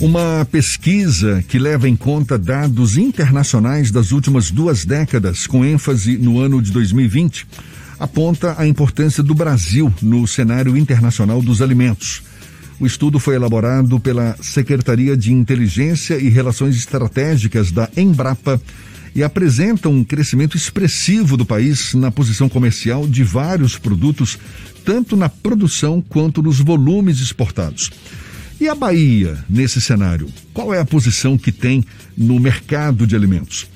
Uma pesquisa que leva em conta dados internacionais das últimas duas décadas, com ênfase no ano de 2020, aponta a importância do Brasil no cenário internacional dos alimentos. O estudo foi elaborado pela Secretaria de Inteligência e Relações Estratégicas da Embrapa e apresenta um crescimento expressivo do país na posição comercial de vários produtos, tanto na produção quanto nos volumes exportados. E a Bahia, nesse cenário, qual é a posição que tem no mercado de alimentos?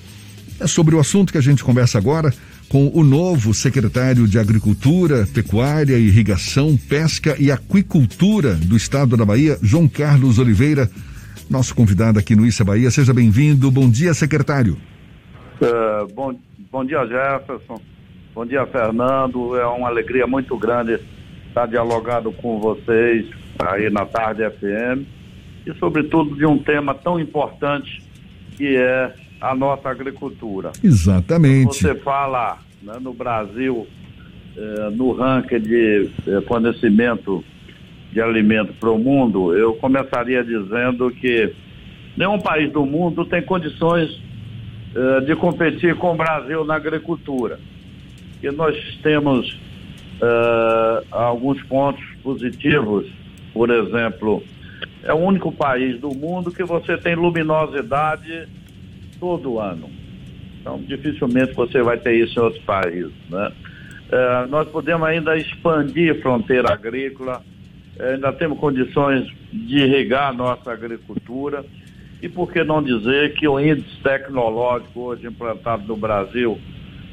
É sobre o assunto que a gente conversa agora com o novo secretário de Agricultura, Pecuária, Irrigação, Pesca e Aquicultura do Estado da Bahia, João Carlos Oliveira, nosso convidado aqui no Issa Bahia. Seja bem-vindo. Bom dia, secretário. Uh, bom, bom dia, Jefferson. Bom dia, Fernando. É uma alegria muito grande estar dialogando com vocês aí na Tarde FM e, sobretudo, de um tema tão importante que é a nossa agricultura. Exatamente. Você fala né, no Brasil, eh, no ranking de eh, fornecimento de alimento para o mundo, eu começaria dizendo que nenhum país do mundo tem condições eh, de competir com o Brasil na agricultura. E nós temos eh, alguns pontos positivos por exemplo, é o único país do mundo que você tem luminosidade todo ano. Então, dificilmente você vai ter isso em outros países. Né? É, nós podemos ainda expandir fronteira agrícola, é, ainda temos condições de irrigar a nossa agricultura. E por que não dizer que o índice tecnológico hoje implantado no Brasil,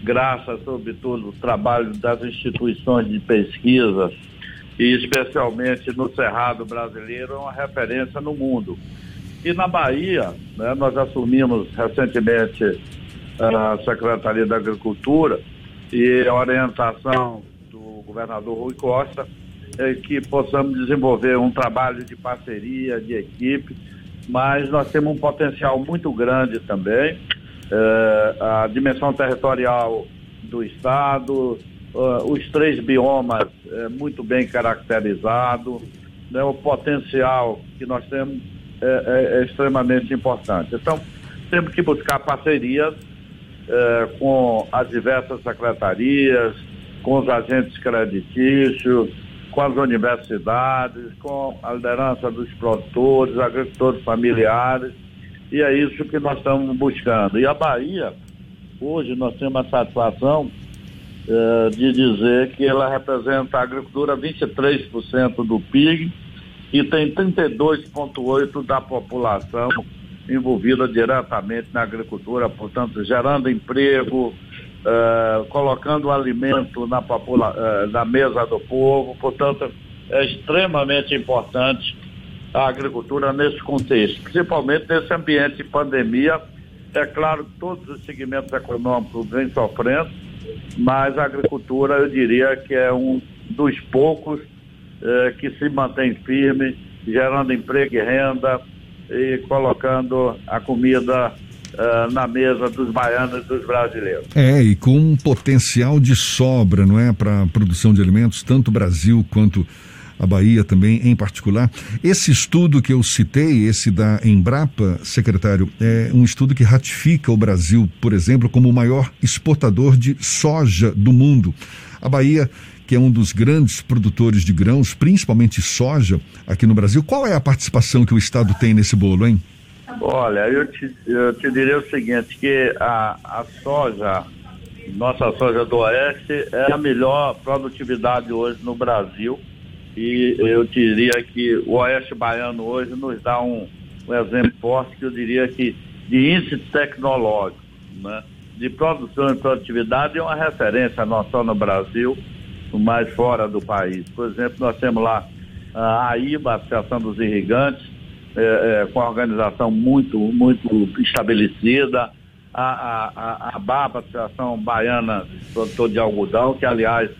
graças, sobretudo, ao trabalho das instituições de pesquisa, e especialmente no Cerrado brasileiro, é uma referência no mundo. E na Bahia, né, nós assumimos recentemente a Secretaria da Agricultura e a orientação do governador Rui Costa é que possamos desenvolver um trabalho de parceria, de equipe, mas nós temos um potencial muito grande também. É, a dimensão territorial do Estado, uh, os três biomas é, muito bem caracterizados, né, o potencial que nós temos é, é, extremamente importante. Então, temos que buscar parcerias com as diversas secretarias, com os agentes creditícios, com as universidades, com a liderança dos produtores, agricultores familiares, e é isso que nós estamos buscando. E a Bahia, hoje nós temos a satisfação eh, de dizer que ela representa a agricultura 23% do PIB e tem 32,8% da população envolvida diretamente na agricultura, portanto, gerando emprego, uh, colocando alimento na, uh, na mesa do povo, portanto, é extremamente importante a agricultura nesse contexto, principalmente nesse ambiente de pandemia. É claro que todos os segmentos econômicos vêm sofrendo, mas a agricultura eu diria que é um dos poucos eh, que se mantém firme, gerando emprego e renda e colocando a comida Uh, na mesa dos baianos e dos brasileiros. É, e com um potencial de sobra, não é, para produção de alimentos, tanto Brasil quanto a Bahia também em particular. Esse estudo que eu citei, esse da Embrapa, secretário, é um estudo que ratifica o Brasil, por exemplo, como o maior exportador de soja do mundo. A Bahia, que é um dos grandes produtores de grãos, principalmente soja, aqui no Brasil, qual é a participação que o Estado tem nesse bolo, hein? Olha, eu te, eu te diria o seguinte, que a, a soja, nossa soja do Oeste, é a melhor produtividade hoje no Brasil e eu diria que o Oeste Baiano hoje nos dá um, um exemplo forte que eu diria que de índice tecnológico, né? de produção e produtividade é uma referência não só no Brasil, mas fora do país. Por exemplo, nós temos lá a AIBA, a Associação dos Irrigantes, é, é, com a organização muito, muito estabelecida, a, a, a, a BAPA, Associação Baiana de Produtor de Algodão, que aliás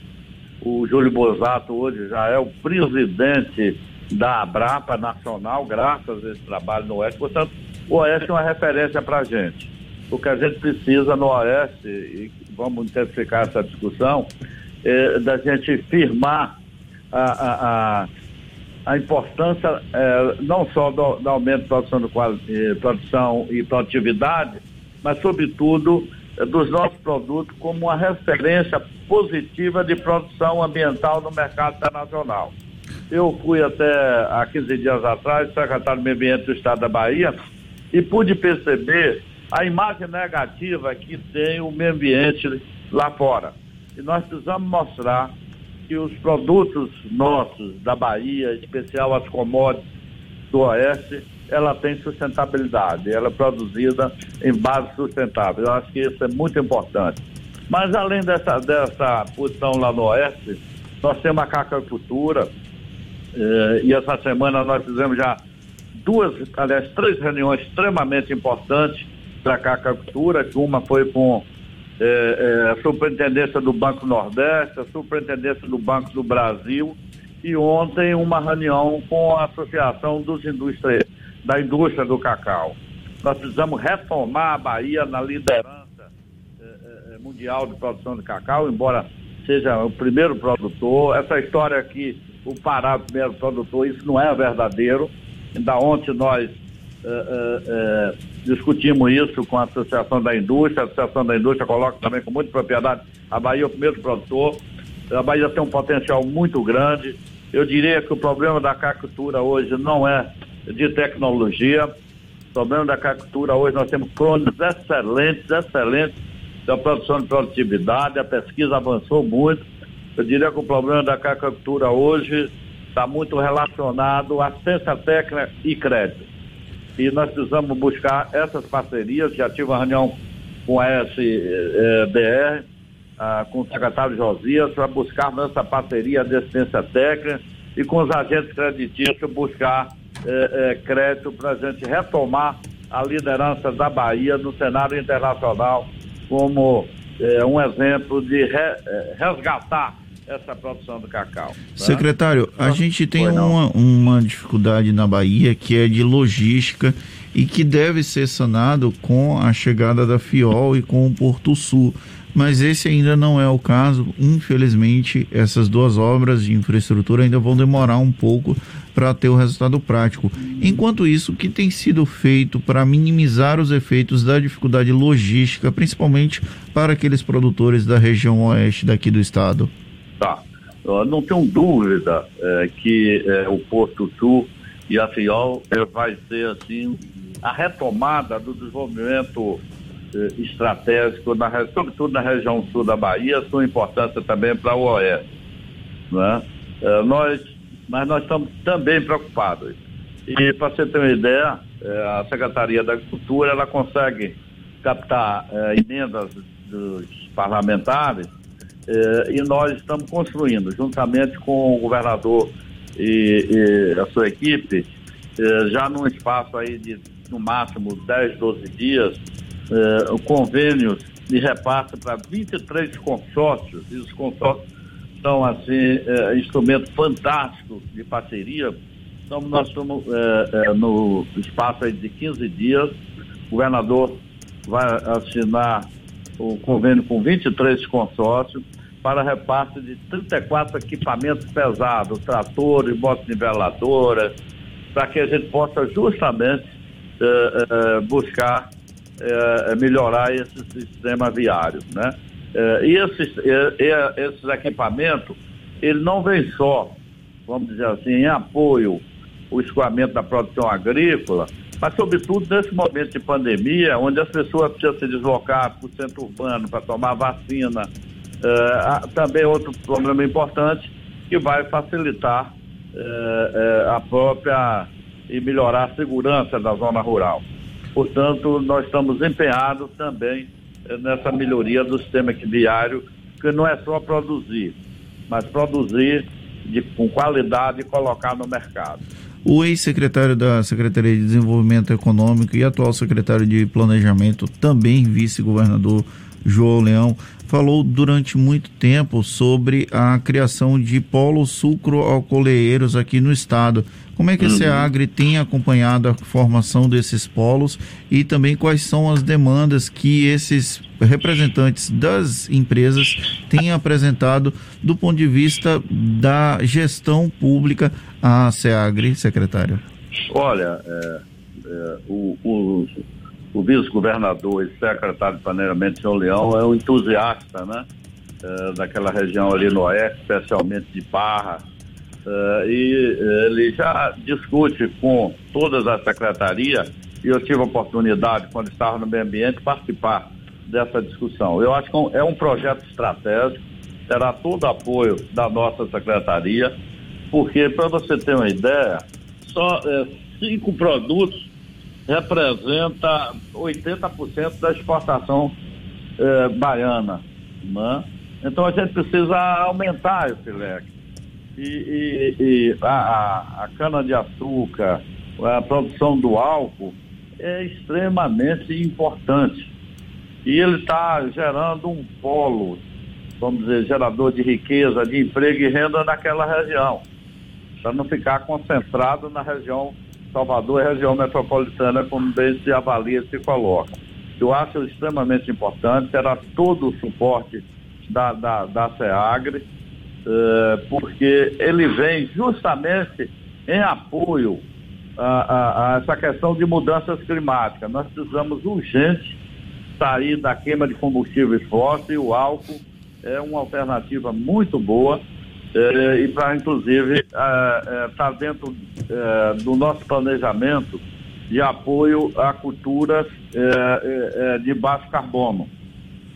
o Júlio Bosato hoje já é o presidente da Abrapa Nacional, graças a esse trabalho no Oeste. Portanto, o Oeste é uma referência para a gente. O que a gente precisa no Oeste, e vamos intensificar essa discussão, é da gente firmar a, a, a, a importância é, não só do, do, aumento de produção, do, eh, produção e produtividade, mas, sobretudo, dos nossos produtos como uma referência positiva de produção ambiental no mercado internacional. Eu fui até há 15 dias atrás secretário do Meio Ambiente do Estado da Bahia e pude perceber a imagem negativa que tem o meio ambiente lá fora. E nós precisamos mostrar que os produtos nossos da Bahia, em especial as commodities do Oeste, ela tem sustentabilidade, ela é produzida em base sustentável. Eu acho que isso é muito importante. Mas além dessa, dessa posição lá no Oeste, nós temos a cacacultura, eh, e essa semana nós fizemos já duas, aliás, três reuniões extremamente importantes para a cacacultura, que uma foi com é, é, a Superintendência do Banco Nordeste, a Superintendência do Banco do Brasil e ontem uma reunião com a Associação dos Indústrias, da Indústria do Cacau. Nós precisamos retomar a Bahia na liderança é, é mundial de produção de cacau, embora seja o primeiro produtor. Essa história que o Pará é o primeiro produtor, isso não é verdadeiro. Ainda ontem nós discutimos isso com a Associação da Indústria, a Associação da Indústria coloca também com muita propriedade, a Bahia é o primeiro produtor, a Bahia tem um potencial muito grande. Eu diria que o problema da cacultura hoje não é de tecnologia, problema da cacultura hoje nós temos crônicos excelentes, excelentes da produção de produtividade, a pesquisa avançou muito. Eu diria que o problema da cacultura hoje está muito relacionado à ciência técnica e crédito e nós precisamos buscar essas parcerias. Já tive uma reunião com a SBR, ah, com o secretário Josias, para buscar essa parceria de assistência técnica e com os agentes creditícios buscar eh, eh, crédito para a gente retomar a liderança da Bahia no cenário internacional como eh, um exemplo de re, resgatar essa produção do cacau. Né? Secretário, a gente tem uma, uma dificuldade na Bahia que é de logística e que deve ser sanado com a chegada da FIOL e com o Porto Sul. Mas esse ainda não é o caso. Infelizmente, essas duas obras de infraestrutura ainda vão demorar um pouco para ter o resultado prático. Enquanto isso, o que tem sido feito para minimizar os efeitos da dificuldade logística, principalmente para aqueles produtores da região oeste daqui do estado? Tá. Não tenho dúvida é, que é, o Porto Sul e a FIOL é, vai ser assim a retomada do desenvolvimento estratégico, na, sobretudo na região sul da Bahia, sua importância também para o Oeste. Né? É, nós, mas nós estamos também preocupados. E para você ter uma ideia, é, a Secretaria da Agricultura ela consegue captar emendas dos parlamentares eh, e nós estamos construindo, juntamente com o governador e, e a sua equipe, eh, já num espaço aí de no máximo 10, 12 dias, eh, convênios de repasse para 23 consórcios, e os consórcios são assim eh, instrumentos fantásticos de parceria. Então nós estamos eh, eh, no espaço de 15 dias, o governador vai assinar o convênio com 23 consórcios para repasse de 34 equipamentos pesados, tratores, motoniveladoras, para que a gente possa justamente eh, eh, buscar eh, melhorar esse sistema viário. Né? e esses, esses equipamentos, ele não vem só, vamos dizer assim, em apoio ao escoamento da produção agrícola, mas sobretudo nesse momento de pandemia, onde as pessoas precisam se deslocar para o centro urbano para tomar vacina, Uh, também outro problema importante que vai facilitar a própria e melhorar a segurança da zona rural. Portanto, nós estamos empenhados também nessa melhoria do sistema viário, que não é só produzir, mas produzir de, com qualidade e colocar no mercado. O ex-secretário da Secretaria de Desenvolvimento Econômico e atual secretário de Planejamento, também vice-governador João Leão, falou durante muito tempo sobre a criação de polos sucroalcooleiros aqui no estado. Como é que a uhum. SEAGRE tem acompanhado a formação desses polos e também quais são as demandas que esses representantes das empresas têm apresentado do ponto de vista da gestão pública à SEAGRE, secretário? Olha, é, é, o, o, o vice-governador e secretário de Planejamento, senhor Leão, é um entusiasta, né? É, daquela região ali no oeste, especialmente de Barra, é, e ele já discute com todas as secretarias, e eu tive a oportunidade, quando estava no meio ambiente, participar dessa discussão. Eu acho que é um projeto estratégico, terá todo apoio da nossa secretaria, porque, para você ter uma ideia, só é, cinco produtos representa 80% da exportação é, baiana. Né? Então a gente precisa aumentar esse leque. E, e, e a, a, a cana-de-açúcar, a produção do álcool é extremamente importante. E ele está gerando um polo, vamos dizer, gerador de riqueza, de emprego e renda naquela região, para não ficar concentrado na região Salvador e região metropolitana, como bem se avalia se coloca. Eu acho extremamente importante, terá todo o suporte da, da, da SEAGRE, eh, porque ele vem justamente em apoio a, a, a, essa questão de mudanças climáticas. Nós precisamos urgente sair da queima de combustíveis fósseis, o álcool é uma alternativa muito boa e para inclusive estar eh, eh, tá dentro eh, do nosso planejamento de apoio a culturas eh, eh, de baixo carbono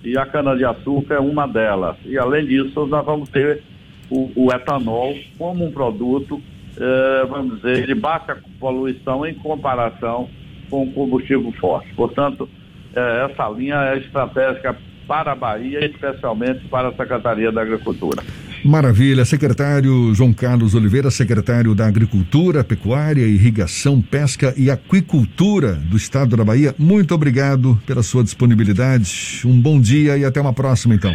e a cana-de-açúcar é uma delas. E além disso, nós vamos ter o, o etanol como um produto, eh, vamos dizer, de baixa poluição em comparação com o combustível fóssil. Portanto, eh, essa linha é estratégica para a Bahia, especialmente para a Secretaria da Agricultura. Maravilha, secretário João Carlos Oliveira, secretário da Agricultura, Pecuária, Irrigação, Pesca e Aquicultura do Estado da Bahia. Muito obrigado pela sua disponibilidade. Um bom dia e até uma próxima, então.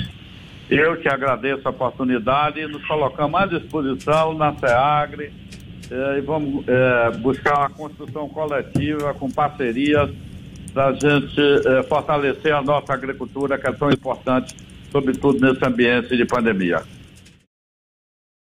Eu que agradeço a oportunidade e nos colocamos à disposição na SEAGRE eh, e vamos eh, buscar uma construção coletiva com parcerias para a gente eh, fortalecer a nossa agricultura, que é tão importante, sobretudo nesse ambiente de pandemia.